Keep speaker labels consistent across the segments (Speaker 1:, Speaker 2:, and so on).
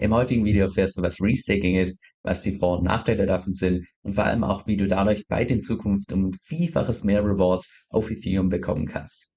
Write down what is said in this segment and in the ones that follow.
Speaker 1: Im heutigen Video erfährst du, was Restaking ist, was die Vor- und Nachteile davon sind und vor allem auch, wie du dadurch bald in Zukunft um Vielfaches mehr Rewards auf Ethereum bekommen kannst.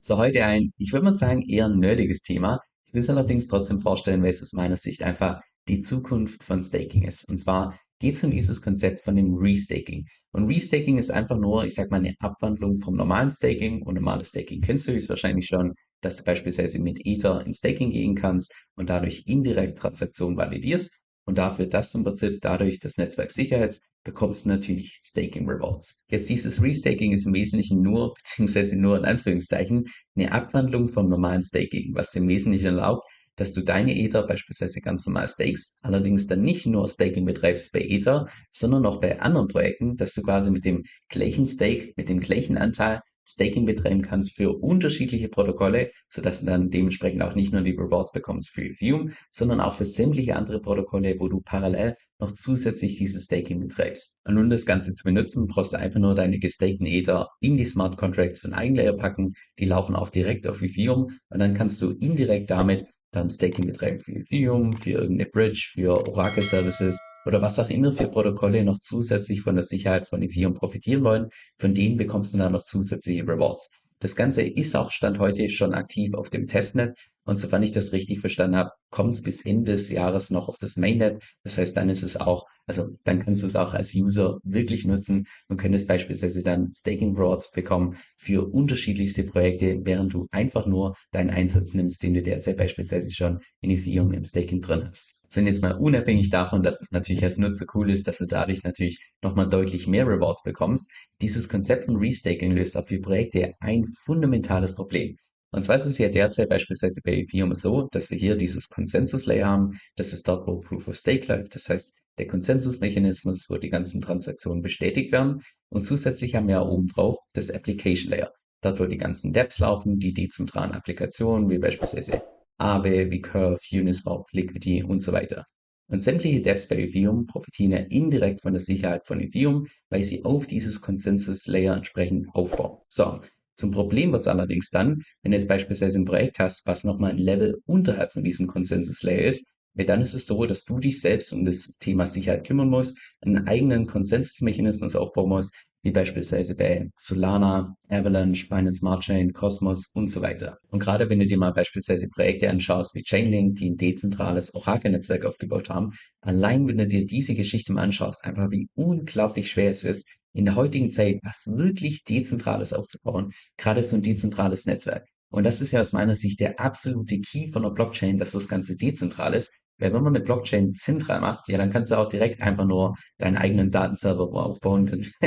Speaker 1: So, heute ein, ich würde mal sagen, eher nerdiges Thema. Ich will es allerdings trotzdem vorstellen, weil es aus meiner Sicht einfach die Zukunft von Staking ist. Und zwar geht es um dieses Konzept von dem Restaking. Und Restaking ist einfach nur, ich sag mal, eine Abwandlung vom normalen Staking. Und normales Staking kennst du jetzt wahrscheinlich schon, dass du beispielsweise mit Ether in Staking gehen kannst und dadurch indirekt Transaktionen validierst. Und dafür, dass du im Prinzip dadurch das Netzwerk Sicherheits bekommst du natürlich Staking Rewards. Jetzt dieses Restaking ist im Wesentlichen nur, beziehungsweise nur in Anführungszeichen, eine Abwandlung vom normalen Staking, was im Wesentlichen erlaubt, dass du deine Ether beispielsweise ganz normal stakest, allerdings dann nicht nur Staking betreibst bei Ether, sondern auch bei anderen Projekten, dass du quasi mit dem gleichen Stake, mit dem gleichen Anteil Staking betreiben kannst für unterschiedliche Protokolle, sodass du dann dementsprechend auch nicht nur die Rewards bekommst für Ethereum, sondern auch für sämtliche andere Protokolle, wo du parallel noch zusätzlich dieses Staking betreibst. Und um das Ganze zu benutzen, brauchst du einfach nur deine gestakten Ether in die Smart Contracts von Eigenlayer packen. Die laufen auch direkt auf Ethereum und dann kannst du indirekt damit dann Staking betreiben für Ethereum, für irgendeine Bridge, für Oracle Services oder was auch immer für Protokolle noch zusätzlich von der Sicherheit von Ethereum profitieren wollen. Von denen bekommst du dann noch zusätzliche Rewards. Das Ganze ist auch Stand heute schon aktiv auf dem Testnet und sofern ich das richtig verstanden habe, kommt es bis Ende des Jahres noch auf das Mainnet. Das heißt, dann ist es auch, also dann kannst du es auch als User wirklich nutzen und könntest beispielsweise dann Staking Rewards bekommen für unterschiedlichste Projekte, während du einfach nur deinen Einsatz nimmst, den du derzeit beispielsweise schon in Ethereum im Staking drin hast. Sind jetzt mal unabhängig davon, dass es natürlich als Nutzer cool ist, dass du dadurch natürlich nochmal deutlich mehr Rewards bekommst. Dieses Konzept von Restaking löst auch für Projekte ein fundamentales Problem. Und zwar ist es ja derzeit beispielsweise bei Ethereum so, dass wir hier dieses Consensus-Layer haben. Das ist dort, wo Proof of Stake läuft. Das heißt, der Konsensusmechanismus, wo die ganzen Transaktionen bestätigt werden. Und zusätzlich haben wir oben drauf das Application Layer. Dort, wo die ganzen Dapps laufen, die dezentralen Applikationen, wie beispielsweise Aave, wie Curve, Uniswap, Liquidity und so weiter. Und sämtliche Dapps bei Ethereum profitieren ja indirekt von der Sicherheit von Ethereum, weil sie auf dieses Consensus-Layer entsprechend aufbauen. So, zum Problem wird es allerdings dann, wenn du jetzt beispielsweise ein Projekt hast, was nochmal ein Level unterhalb von diesem Consensus-Layer ist, weil dann ist es so, dass du dich selbst um das Thema Sicherheit kümmern musst, einen eigenen Konsensusmechanismus aufbauen musst, wie beispielsweise bei Solana, Avalanche, Binance Smart Chain, Cosmos und so weiter. Und gerade wenn du dir mal beispielsweise Projekte anschaust wie Chainlink, die ein dezentrales Oracle-Netzwerk aufgebaut haben, allein wenn du dir diese Geschichte mal anschaust, einfach wie unglaublich schwer es ist, in der heutigen Zeit was wirklich Dezentrales aufzubauen, gerade so ein dezentrales Netzwerk. Und das ist ja aus meiner Sicht der absolute Key von der Blockchain, dass das Ganze dezentral ist. Weil wenn man eine Blockchain zentral macht, ja, dann kannst du auch direkt einfach nur deinen eigenen Datenserver aufbauen. Dann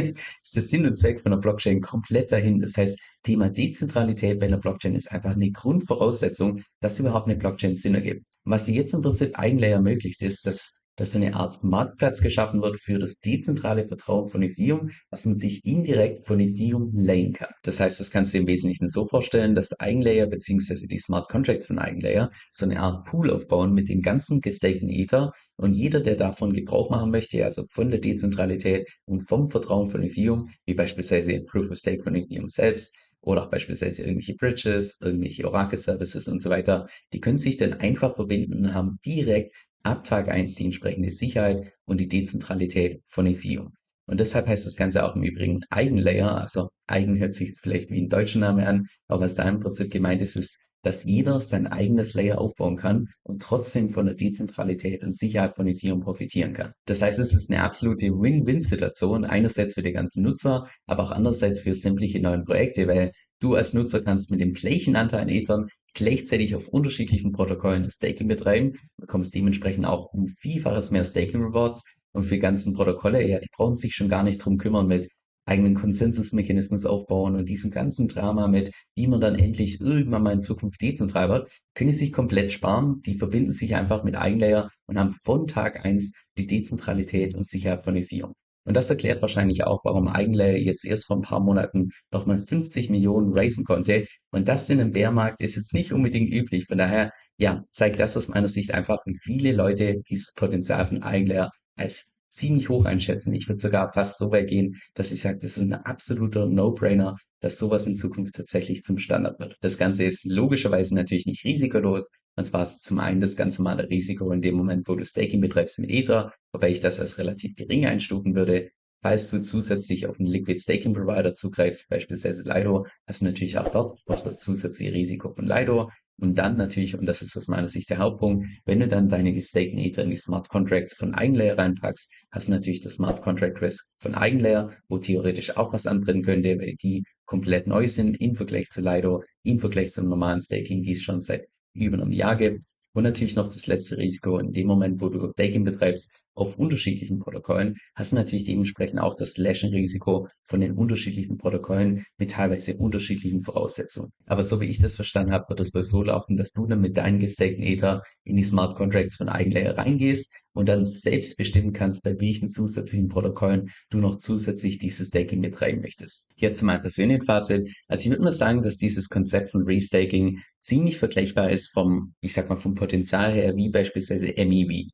Speaker 1: ist der Sinn und Zweck von der Blockchain komplett dahin. Das heißt, Thema Dezentralität bei einer Blockchain ist einfach eine Grundvoraussetzung, dass überhaupt eine Blockchain Sinn ergibt. Was sie jetzt im Prinzip Eigenlayer ermöglicht, ist, dass dass so eine Art Marktplatz geschaffen wird für das dezentrale Vertrauen von Ethereum, was man sich indirekt von Ethereum leihen kann. Das heißt, das kannst du im Wesentlichen so vorstellen, dass Eigenlayer bzw. die Smart Contracts von Eigenlayer so eine Art Pool aufbauen mit den ganzen gestakten Ether und jeder, der davon Gebrauch machen möchte, also von der Dezentralität und vom Vertrauen von Ethereum, wie beispielsweise Proof of Stake von Ethereum selbst, oder auch beispielsweise irgendwelche Bridges, irgendwelche Oracle Services und so weiter, die können sich dann einfach verbinden und haben direkt ab Tag 1 die entsprechende Sicherheit und die Dezentralität von Ethereum. Und deshalb heißt das Ganze auch im Übrigen Eigenlayer, also eigen hört sich jetzt vielleicht wie ein deutscher Name an, aber was da im Prinzip gemeint ist, ist, dass jeder sein eigenes Layer aufbauen kann und trotzdem von der Dezentralität und Sicherheit von Ethereum profitieren kann. Das heißt, es ist eine absolute Win-Win-Situation, einerseits für die ganzen Nutzer, aber auch andererseits für sämtliche neuen Projekte, weil du als Nutzer kannst mit dem gleichen Anteil an Ethern gleichzeitig auf unterschiedlichen Protokollen das Staking betreiben, bekommst dementsprechend auch um Vielfaches mehr Staking Rewards und für die ganzen Protokolle, ja, die brauchen sich schon gar nicht drum kümmern mit eigenen Konsensusmechanismus aufbauen und diesem ganzen Drama mit, wie man dann endlich irgendwann mal in Zukunft dezentral wird, können sie sich komplett sparen. Die verbinden sich einfach mit Eigenlayer und haben von Tag eins die Dezentralität und Sicherheit von Ethereum. Und das erklärt wahrscheinlich auch, warum Eigenlayer jetzt erst vor ein paar Monaten nochmal 50 Millionen raisen konnte. Und das in einem Bärmarkt ist jetzt nicht unbedingt üblich. Von daher, ja, zeigt das aus meiner Sicht einfach, wie viele Leute dieses Potenzial von Eigenlayer als ziemlich hoch einschätzen. Ich würde sogar fast so weit gehen, dass ich sage, das ist ein absoluter No-Brainer, dass sowas in Zukunft tatsächlich zum Standard wird. Das Ganze ist logischerweise natürlich nicht risikolos. Und zwar ist zum einen das ganz normale Risiko in dem Moment, wo du Staking betreibst mit Ether, wobei ich das als relativ gering einstufen würde. Falls du zusätzlich auf einen Liquid Staking Provider zugreifst, beispielsweise Lido, hast du natürlich auch dort noch das zusätzliche Risiko von Lido. Und dann natürlich, und das ist aus meiner Sicht der Hauptpunkt, wenn du dann deine gestakten Ether in die Smart Contracts von Eigenlayer reinpackst, hast du natürlich das Smart Contract Risk von Eigenlayer, wo theoretisch auch was anbrennen könnte, weil die komplett neu sind im Vergleich zu Lido, im Vergleich zum normalen Staking, die es schon seit über einem Jahr gibt. Und natürlich noch das letzte Risiko, in dem Moment, wo du Staking betreibst auf unterschiedlichen Protokollen, hast du natürlich dementsprechend auch das Lashen-Risiko von den unterschiedlichen Protokollen mit teilweise unterschiedlichen Voraussetzungen. Aber so wie ich das verstanden habe, wird es wohl so laufen, dass du dann mit deinen gestakten Ether in die Smart Contracts von Eigenlayer reingehst und dann selbst bestimmen kannst, bei welchen zusätzlichen Protokollen du noch zusätzlich dieses Staking betreiben möchtest. Jetzt zu meinem persönlichen Fazit. Also ich würde mal sagen, dass dieses Konzept von Restaking ziemlich vergleichbar ist vom, ich sag mal, vom Potenzial her, wie beispielsweise MEV.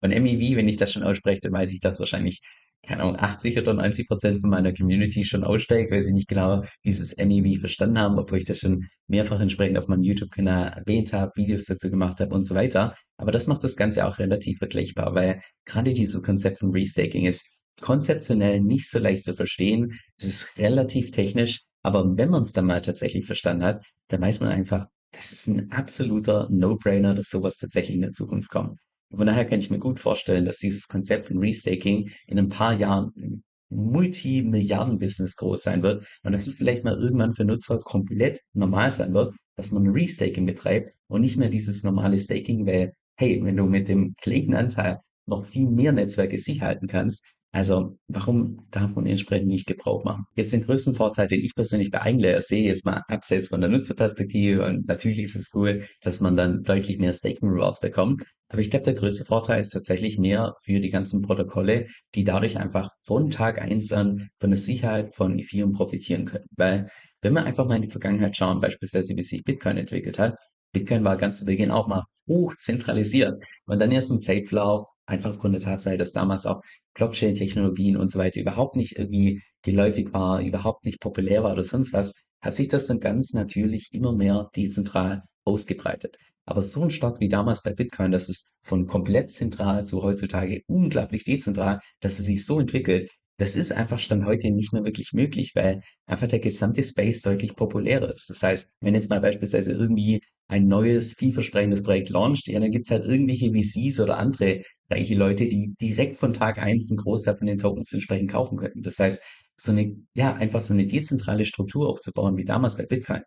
Speaker 1: Und MEV, wenn ich das schon ausspreche, dann weiß ich, dass wahrscheinlich, keine Ahnung, 80 oder 90 Prozent von meiner Community schon aussteigt, weil sie nicht genau dieses MEV verstanden haben, obwohl ich das schon mehrfach entsprechend auf meinem YouTube-Kanal erwähnt habe, Videos dazu gemacht habe und so weiter. Aber das macht das Ganze auch relativ vergleichbar, weil gerade dieses Konzept von Restaking ist konzeptionell nicht so leicht zu verstehen. Es ist relativ technisch, aber wenn man es dann mal tatsächlich verstanden hat, dann weiß man einfach, das ist ein absoluter No-Brainer, dass sowas tatsächlich in der Zukunft kommt. Von daher kann ich mir gut vorstellen, dass dieses Konzept von Restaking in ein paar Jahren Multimilliarden-Business groß sein wird und dass es vielleicht mal irgendwann für Nutzer komplett normal sein wird, dass man Restaking betreibt und nicht mehr dieses normale Staking, weil, hey, wenn du mit dem gleichen Anteil noch viel mehr Netzwerke sicher halten kannst, also, warum man entsprechend nicht Gebrauch machen? Jetzt den größten Vorteil, den ich persönlich bei Eigenlayer sehe, jetzt mal abseits von der Nutzerperspektive und natürlich ist es cool, dass man dann deutlich mehr Staking Rewards bekommt. Aber ich glaube, der größte Vorteil ist tatsächlich mehr für die ganzen Protokolle, die dadurch einfach von Tag eins an von der Sicherheit von Ethereum profitieren können. Weil, wenn wir einfach mal in die Vergangenheit schauen, beispielsweise wie sich Bitcoin entwickelt hat, Bitcoin war ganz zu Beginn auch mal hoch zentralisiert. Und dann erst im Safe-Lauf, einfach aufgrund der Tatsache, dass damals auch Blockchain-Technologien und so weiter überhaupt nicht irgendwie geläufig war, überhaupt nicht populär war oder sonst was, hat sich das dann ganz natürlich immer mehr dezentral ausgebreitet. Aber so ein Start wie damals bei Bitcoin, das ist von komplett zentral zu heutzutage unglaublich dezentral, dass es sich so entwickelt, das ist einfach Stand heute nicht mehr wirklich möglich, weil einfach der gesamte Space deutlich populärer ist. Das heißt, wenn jetzt mal beispielsweise irgendwie ein neues, vielversprechendes Projekt launcht, ja, dann gibt's halt irgendwelche VCs oder andere reiche Leute, die direkt von Tag eins einen Großteil von den Tokens entsprechend kaufen könnten. Das heißt, so eine, ja, einfach so eine dezentrale Struktur aufzubauen, wie damals bei Bitcoin,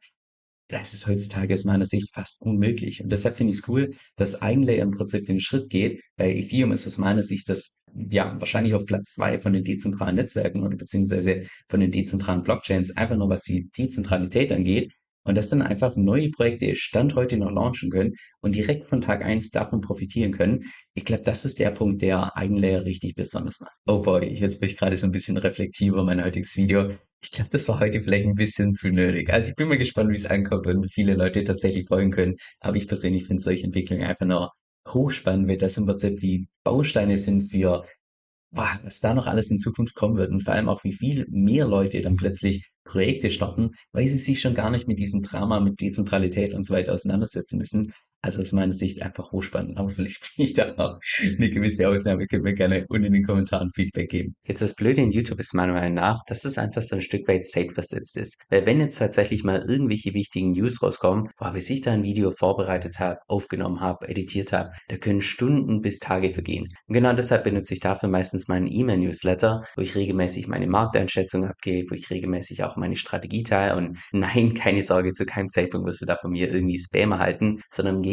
Speaker 1: das ist heutzutage aus meiner Sicht fast unmöglich. Und deshalb finde ich es cool, dass Eigenlayer im Prinzip den Schritt geht. Bei Ethereum ist aus meiner Sicht das ja wahrscheinlich auf Platz zwei von den dezentralen Netzwerken oder beziehungsweise von den dezentralen Blockchains, einfach nur was die Dezentralität angeht. Und dass dann einfach neue Projekte Stand heute noch launchen können und direkt von Tag eins davon profitieren können. Ich glaube, das ist der Punkt, der Eigenlayer richtig besonders macht. Oh boy, jetzt bin ich gerade so ein bisschen reflektiver mein heutiges Video. Ich glaube, das war heute vielleicht ein bisschen zu nötig. Also ich bin mal gespannt, wie es ankommt und viele Leute tatsächlich folgen können. Aber ich persönlich finde solche Entwicklungen einfach nur hochspannend, weil das im Prinzip die Bausteine sind für boah, was da noch alles in Zukunft kommen wird und vor allem auch, wie viel mehr Leute dann plötzlich Projekte starten, weil sie sich schon gar nicht mit diesem Drama, mit Dezentralität und so weiter auseinandersetzen müssen. Also aus meiner Sicht einfach hochspannend, aber vielleicht bin ich da auch eine gewisse Ausnahme. Könnt mir gerne unten in den Kommentaren Feedback geben. Jetzt das Blöde in YouTube ist meiner Meinung nach, dass es einfach so ein Stück weit safe versetzt ist. Weil wenn jetzt tatsächlich mal irgendwelche wichtigen News rauskommen, boah, bis ich da ein Video vorbereitet habe, aufgenommen habe, editiert habe, da können Stunden bis Tage vergehen. Und genau deshalb benutze ich dafür meistens meinen E-Mail-Newsletter, wo ich regelmäßig meine Markteinschätzung abgebe, wo ich regelmäßig auch meine Strategie teile und nein, keine Sorge, zu keinem Zeitpunkt wirst du da von mir irgendwie Spam erhalten, sondern im